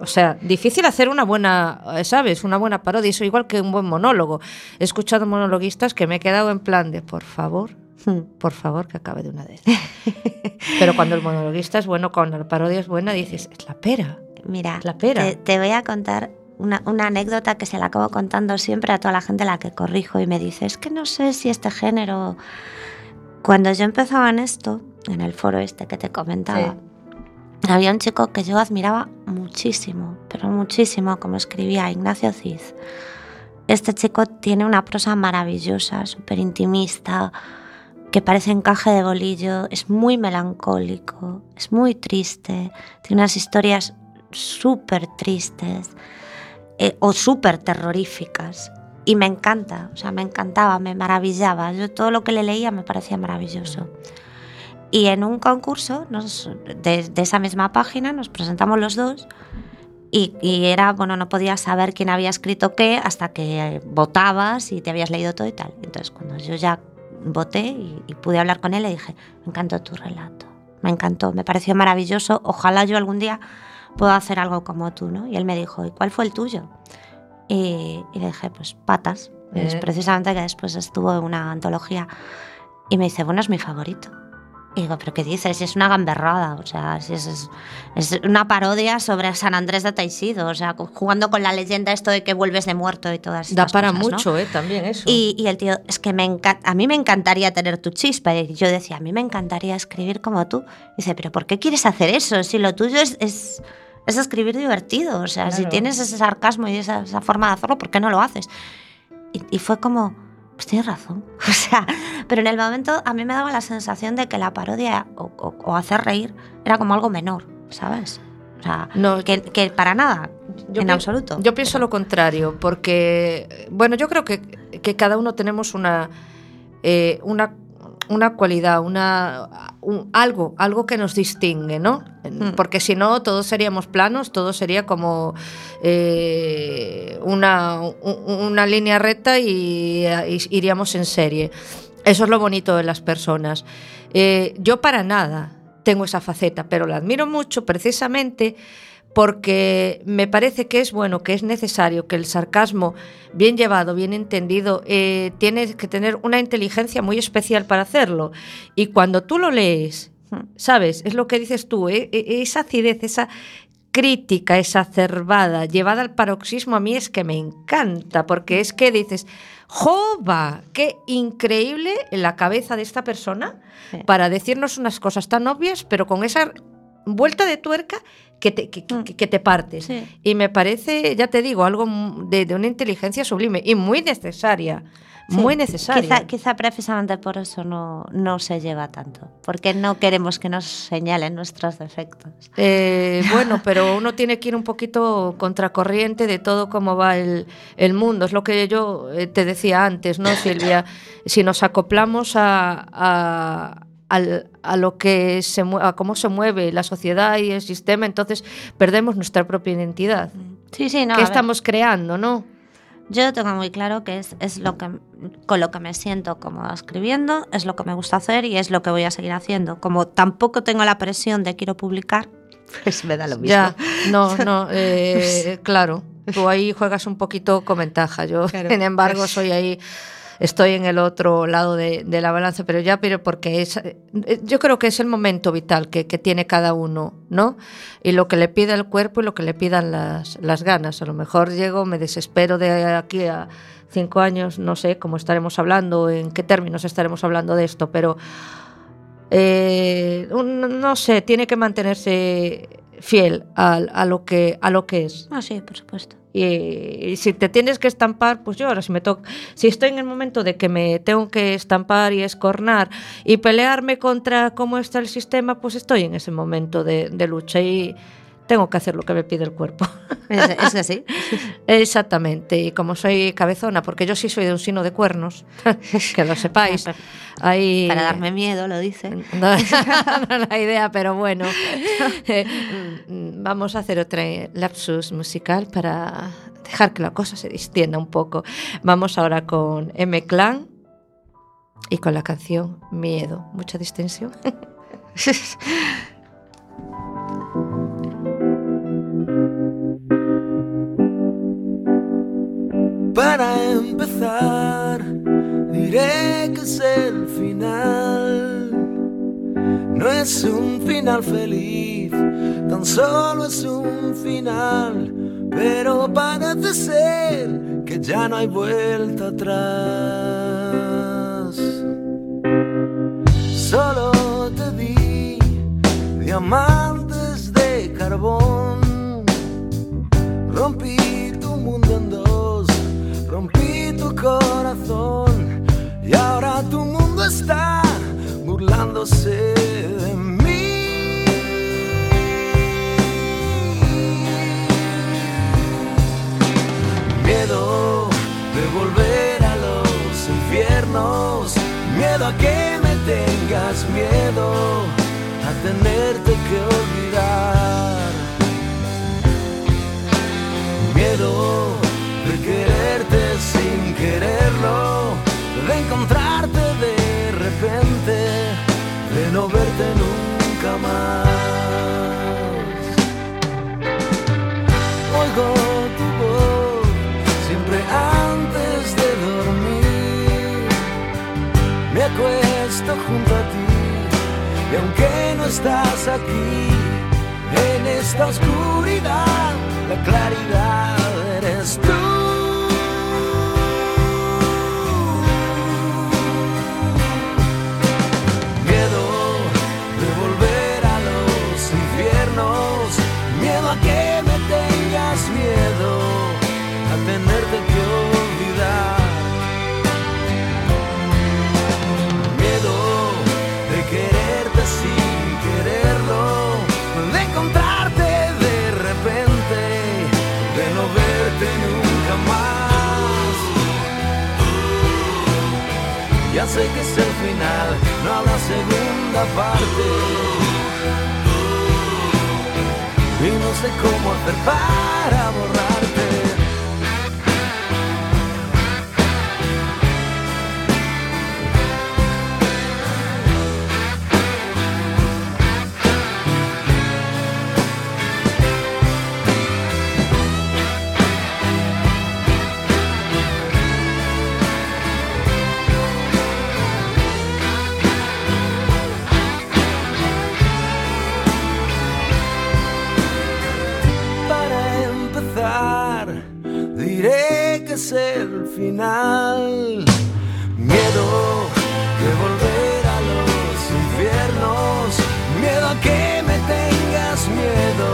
o sea, difícil hacer una buena, ¿sabes? Una buena parodia. Eso igual que un buen monólogo. He escuchado monologuistas que me he quedado en plan de, por favor, por favor, que acabe de una vez. Pero cuando el monologuista es bueno, cuando la parodia es buena, dices, es la pera. Mira, La pera. Te, te voy a contar una, una anécdota que se la acabo contando siempre a toda la gente a la que corrijo y me dice, es que no sé si este género... Cuando yo empezaba en esto, en el foro este que te comentaba, había un chico que yo admiraba muchísimo, pero muchísimo, como escribía Ignacio Cid. Este chico tiene una prosa maravillosa, súper intimista, que parece encaje de bolillo, es muy melancólico, es muy triste, tiene unas historias súper tristes eh, o súper terroríficas. Y me encanta, o sea, me encantaba, me maravillaba. Yo todo lo que le leía me parecía maravilloso. Y en un concurso nos- de, de esa misma página nos presentamos los dos y, y era, bueno, no podías saber quién había escrito qué hasta que eh, votabas y te habías leído todo y tal. Entonces cuando yo ya voté y, y pude hablar con él, le dije, me encantó tu relato, me encantó, me pareció maravilloso, ojalá yo algún día pueda hacer algo como tú, ¿no? Y él me dijo, ¿y cuál fue el tuyo? Y, y le dije, pues patas. Y es Eh. precisamente que después estuvo en una antología y me dice, bueno, es mi favorito. Y digo, ¿pero qué dices? Es una gamberrada, o sea, es, es, es una parodia sobre San Andrés de Taixido, o sea, jugando con la leyenda esto de que vuelves de muerto y todas Da estas para cosas, ¿no? mucho, ¿eh? También eso. Y, y el tío, es que me a mí me encantaría tener tu chispa. Y yo decía, a mí me encantaría escribir como tú. dice, pero ¿por qué quieres hacer eso? Si lo tuyo es, es, es escribir divertido. O sea, si tienes ese sarcasmo y esa, esa forma de hacerlo, ¿por qué no lo haces? Y, y fue como, pues tienes razón. O sea, pero en el momento a mí me daba la sensación de que la parodia o, o- o hacer reír era como algo menor, ¿sabes? O sea, No, que, que para nada, Yo en absoluto. Yo pienso lo contrario, porque, bueno, yo creo que, que cada uno tenemos una, eh, una, una cualidad, una, un- algo, algo que nos distingue, ¿no? Mm. Porque si no, todos seríamos planos, todo sería como eh, una, una línea recta y, y iríamos en serie. Eso es lo bonito de las personas. Eh, yo para nada tengo esa faceta, pero la admiro mucho precisamente porque me parece que es bueno, que es necesario, que el sarcasmo, bien llevado, bien entendido, eh, tiene que tener una inteligencia muy especial para hacerlo. Y cuando tú lo lees, ¿sabes? Es lo que dices tú, eh, eh, esa acidez, esa crítica exacerbada, llevada al paroxismo, a mí es que me encanta, porque es que dices, ¡jova! ¡Qué increíble la cabeza de esta persona Sí. para decirnos unas cosas tan obvias, pero con esa vuelta de tuerca que te, que, que- Mm. que te partes. Sí. Y me parece, ya te digo, algo de, de una inteligencia sublime y muy necesaria Sí, muy necesaria. Quizá, quizá precisamente por eso no, no se lleva tanto, porque no queremos que nos señalen nuestros defectos. Eh, bueno, pero uno tiene que ir un poquito contracorriente de todo cómo va el, el mundo. Es lo que yo eh, te decía antes, ¿no, Silvia? Si nos acoplamos a, a, al- a lo que se a cómo se mueve la sociedad y el sistema, entonces perdemos nuestra propia identidad. Sí, sí, no. ¿Qué a ver. estamos creando, no? Yo tengo muy claro que es, es lo que con lo que me siento cómoda escribiendo, es lo que me gusta hacer y es lo que voy a seguir haciendo. Como tampoco tengo la presión de quiero publicar, pues me da lo mismo. Ya, no, no, eh, claro. Tú ahí juegas un poquito con ventaja. Yo, Claro. sin embargo, soy ahí, estoy en el otro lado de, la balanza, pero ya, pero porque es, eh, yo creo que es el momento vital que, tiene cada uno, ¿no? Y lo que le pida el cuerpo y lo que le pidan las, las ganas. A lo mejor llego, me desespero de aquí a cinco años, no sé cómo estaremos hablando, en qué términos estaremos hablando de esto, pero eh, no sé, tiene que mantenerse fiel a, a lo que a lo que es. Ah, sí, por supuesto. Y, si te tienes que estampar, pues yo ahora si me toca, si estoy en el momento de que me tengo que estampar y escornar y pelearme contra cómo está el sistema, pues estoy en ese momento de, de lucha. Y tengo que hacer lo que me pide el cuerpo. Es, es así. Exactamente, y como soy cabezona, porque yo sí soy de un sino de cuernos, que lo sepáis, ahí... Para darme miedo, lo dice. No, no es la idea, pero bueno. Eh, Vamos a hacer otra lapsus musical para dejar que la cosa se distienda un poco. Vamos ahora con M Clan y con la canción Miedo. Mucha distensión. Para empezar, diré que es el final. No es un final feliz, tan solo es un final. Pero parece ser que ya no hay vuelta atrás. Solo te di diamantes de carbón. Rompí está burlándose de mí. Miedo de volver a los infiernos, miedo a que me tengas miedo, a tenerte que olvidar miedo de quererte sin quererlo, de encontrarte de de no verte nunca más. Oigo tu voz siempre antes de dormir, me acuesto junto a ti y aunque no estás aquí, en esta oscuridad, la claridad eres tú. Miedo a que me tengas miedo, a tenerte que olvidar. Miedo de quererte sin quererlo, de encontrarte de repente, de no verte nunca más. Ya sé que es el final, no habrá segunda parte. Sé cómo hacer para final. Miedo de volver a los infiernos, miedo a que me tengas miedo,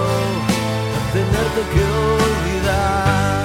a tenerte que olvidar.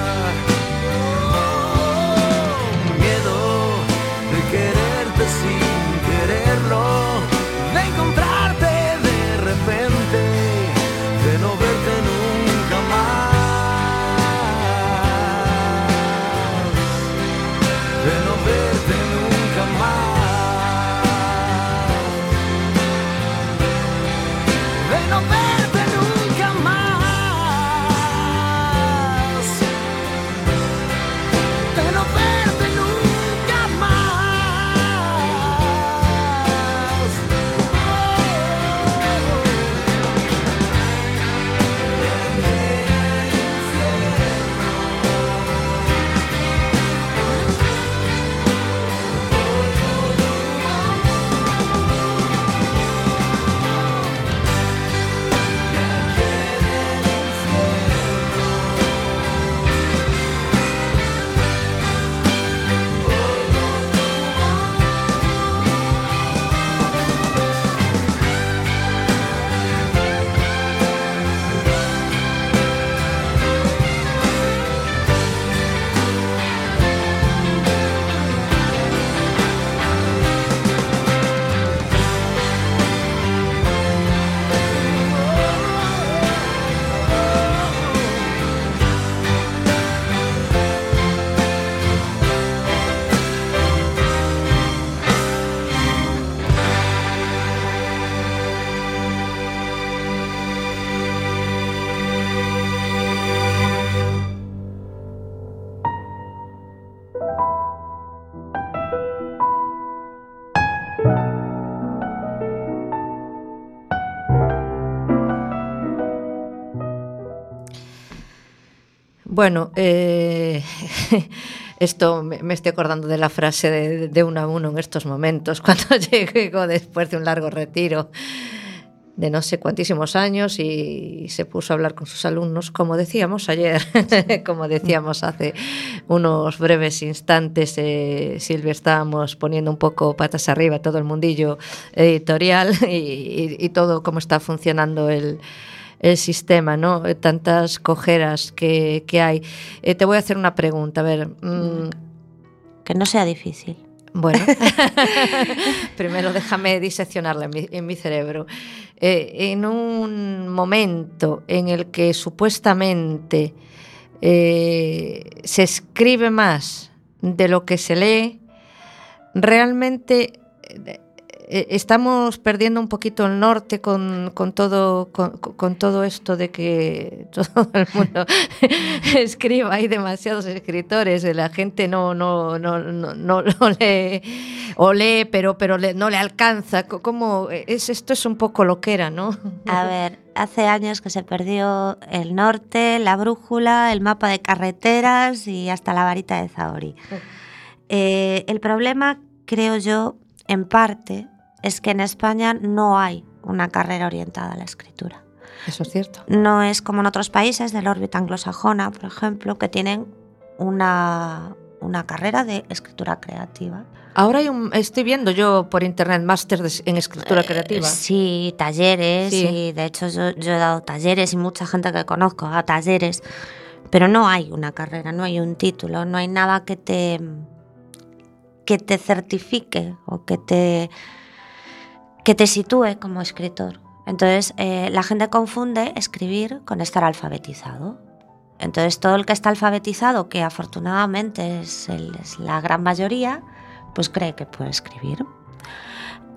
Bueno, eh, esto me, estoy acordando de la frase de, de uno a uno en estos momentos, cuando llegó después de un largo retiro de no sé cuantísimos años y se puso a hablar con sus alumnos, como decíamos ayer, como decíamos hace unos breves instantes, eh, Silvia, estábamos poniendo un poco patas arriba todo el mundillo editorial y, y, y todo cómo está funcionando el, el sistema, ¿no? Tantas cojeras que, que hay. Eh, te voy a hacer una pregunta, a ver. Mmm... Que no sea difícil. Bueno, primero déjame diseccionarla en mi, en mi cerebro. Eh, en un momento en el que supuestamente eh, se escribe más de lo que se lee, realmente eh, estamos perdiendo un poquito el norte con, con todo, con, con, todo esto de que todo el mundo escriba. Hay demasiados escritores, la gente no, no, no, no, no lee, o lee, pero, pero le, no le alcanza. ¿Cómo? Es, esto es un poco lo que era, ¿no? A ver, hace años que se perdió el norte, la brújula, el mapa de carreteras y hasta la varita de Zaori. Eh, el problema, creo yo, en parte, es que en España no hay una carrera orientada a la escritura. Eso es cierto. No es como en otros países de la órbita anglosajona, por ejemplo, que tienen una, una carrera de escritura creativa. Ahora hay un, estoy viendo yo por internet máster en escritura creativa. Eh, sí, talleres, sí. y de hecho yo, yo, he dado talleres y mucha gente que conozco da talleres, pero no hay una carrera, no hay un título, no hay nada que te que te certifique o que te que te sitúe como escritor. Entonces, eh, la gente confunde escribir con estar alfabetizado. Entonces, todo el que está alfabetizado, que afortunadamente es, el, es la gran mayoría, pues cree que puede escribir.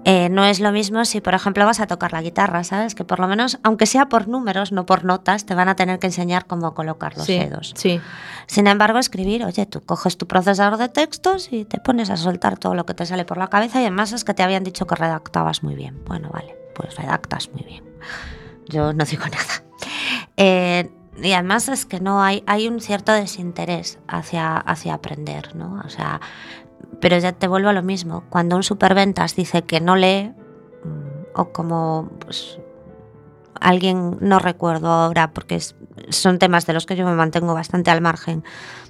Eh, no es lo mismo si, por ejemplo, vas a tocar la guitarra, ¿sabes? Que por lo menos, aunque sea por números, no por notas, te van a tener que enseñar cómo colocar los sí, dedos. Sí. Sin embargo, escribir, oye, tú coges tu procesador de textos y te pones a soltar todo lo que te sale por la cabeza y además es que te habían dicho que redactabas muy bien. Bueno, vale, pues redactas muy bien. Yo no digo nada. Eh, y además es que no hay, hay un cierto desinterés hacia, hacia aprender, ¿no? O sea, pero ya te vuelvo a lo mismo. Cuando un superventas dice que no lee, o como pues, alguien, no recuerdo ahora, porque son temas de los que yo me mantengo bastante al margen,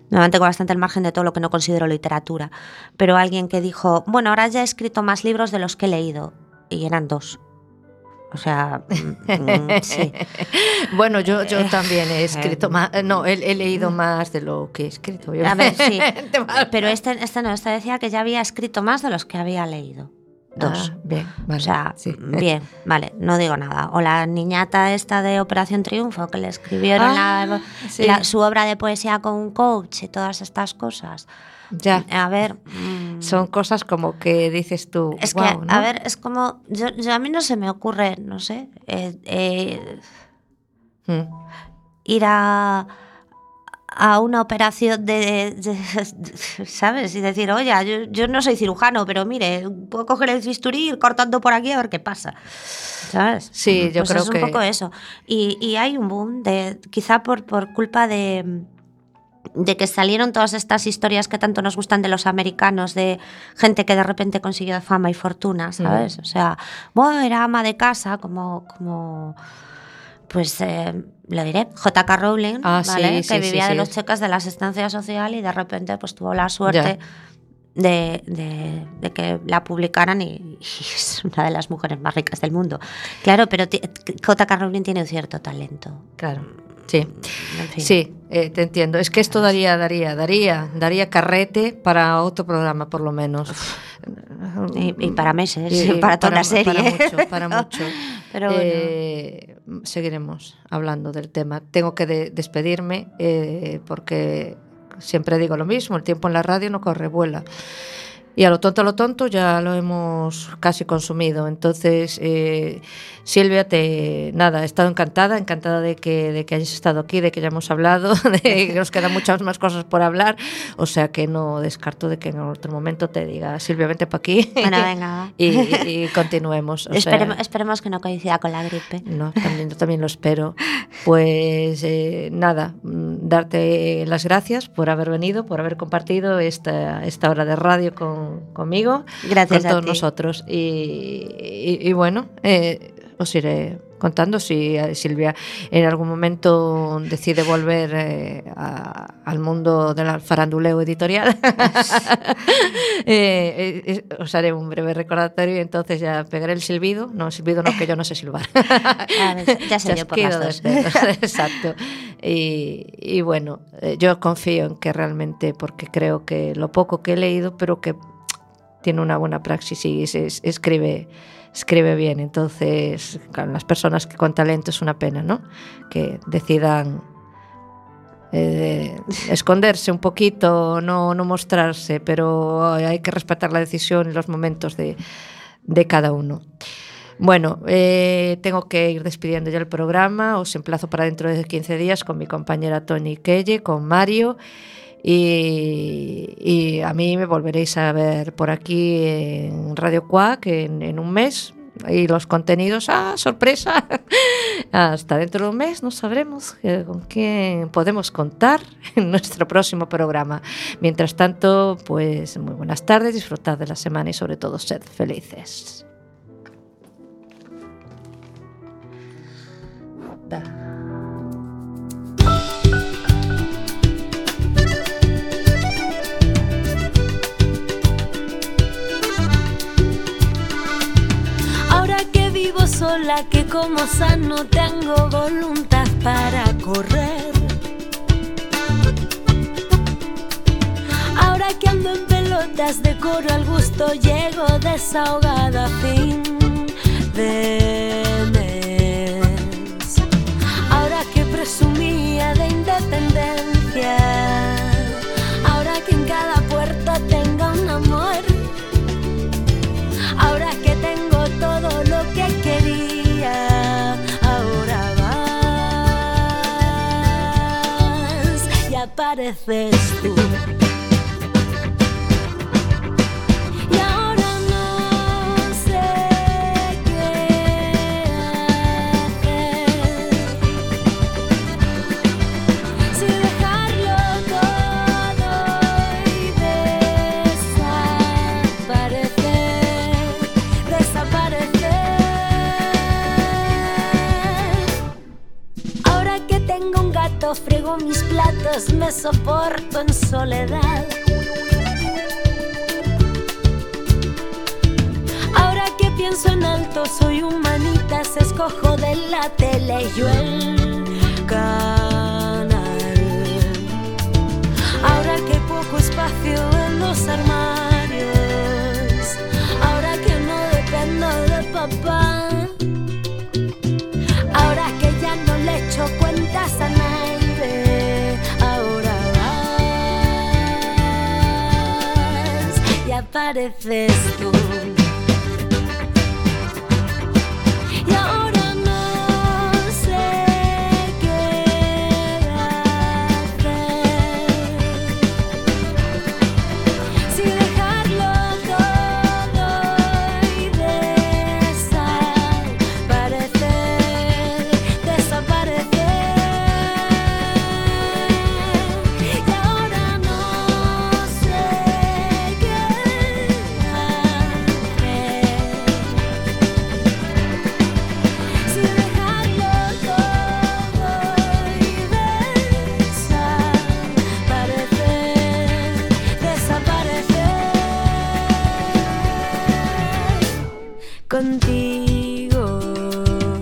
me mantengo bastante al margen de todo lo que no considero literatura, pero alguien que dijo, bueno, ahora ya he escrito más libros de los que he leído, y eran dos. O sea, mm, sí. Bueno, yo, yo también he escrito más, no, he, he, leído más de lo que he escrito. A ver, sí. Pero este, este no, este decía que ya había escrito más de los que había leído. Dos. Ah, bien, vale, o sea, sí. bien, vale, no digo nada. O la niñata esta de Operación Triunfo, que le escribieron Ah, la- sí. la- su obra de poesía con un coach y todas estas cosas. Ya. A ver. mm, Son cosas como que dices tú. Es que, ¿no? a ver, es como. Yo, yo- a mí no se me ocurre, no sé, eh, eh, Mm. ir a, a una operación de, de- ¿Sabes? Y decir, oye, yo, yo no soy cirujano, pero mire, puedo coger el bisturí y ir cortando por aquí a ver qué pasa. ¿Sabes? Sí, yo Pues creo es un que- poco eso. Y, y hay un boom de, quizá por, por culpa de de que salieron todas estas historias que tanto nos gustan de los americanos, de gente que de repente consiguió fama y fortuna, ¿sabes? O sea, bueno, era ama de casa, como, como pues eh, lo diré, J.K. Rowling, Ah, ¿vale? sí, que sí, vivía sí. de los cheques de la asistencia social y de repente pues tuvo la suerte de, de- de que la publicaran y, y es una de las mujeres más ricas del mundo. Claro, pero J.K. Rowling tiene un cierto talento. Claro. Sí. En fin. Sí, eh, te entiendo. Es que esto daría, daría, daría, daría carrete para otro programa, por lo menos. Y, y para meses, Y- para toda la serie. Para mucho, para mucho. Pero bueno. Eh, seguiremos hablando del tema. Tengo que de- despedirme eh, porque siempre digo lo mismo, el tiempo en la radio no corre, vuela. Y a lo tonto, a lo tonto ya lo hemos casi consumido. Entonces, eh, Silvia, te nada, he estado encantada, encantada de que, de que hayas estado aquí, de que ya hemos hablado, de que nos quedan muchas más cosas por hablar, o sea que no descarto de que en otro momento te diga, Silvia, vente para aquí Bueno, venga. y, y continuemos. o sea, Esperemos, esperemos que no coincida con la gripe. no, también, yo también lo espero. Pues eh, nada, darte las gracias por haber venido, por haber compartido esta, esta hora de radio con, conmigo, Gracias con a todos ti. nosotros. Y, y- y bueno, eh, os iré contando si eh, Silvia en algún momento decide volver eh, a- al mundo del faranduleo editorial. Eh, eh, eh, os haré un breve recordatorio y entonces ya pegaré el silbido. No, silbido no, que yo no sé silbar. A ver, ya sé yo por las dos. Exacto. Y, y bueno, eh, yo confío en que realmente, porque creo que lo poco que he leído, pero que tiene una buena praxis y se es- escribe escribe bien. Entonces, las personas que con talento es una pena, ¿no? Que decidan eh, esconderse un poquito, no, no mostrarse, pero hay que respetar la decisión y los momentos de, de cada uno. Bueno, eh, tengo que ir despidiendo ya el programa. Os emplazo para dentro de 15 días con mi compañera Tony Kelle, con Mario. Y, a mí me volveréis a ver por aquí en Radio Cuac en, un mes. Y los contenidos, ¡ah, sorpresa! Hasta dentro de un mes no sabremos eh, con quién podemos contar en nuestro próximo programa. Mientras tanto, pues muy buenas tardes, disfrutad de la semana y sobre todo sed felices. Vivo sola, que como sano tengo voluntad para correr. Ahora que ando en pelotas de coro al gusto, llego desahogada a fin de mes. Ahora que presumía de independencia, ahora que en cada puerta tenga un amor. Apareces tú. Soporto en soledad. Vas y apareces tú.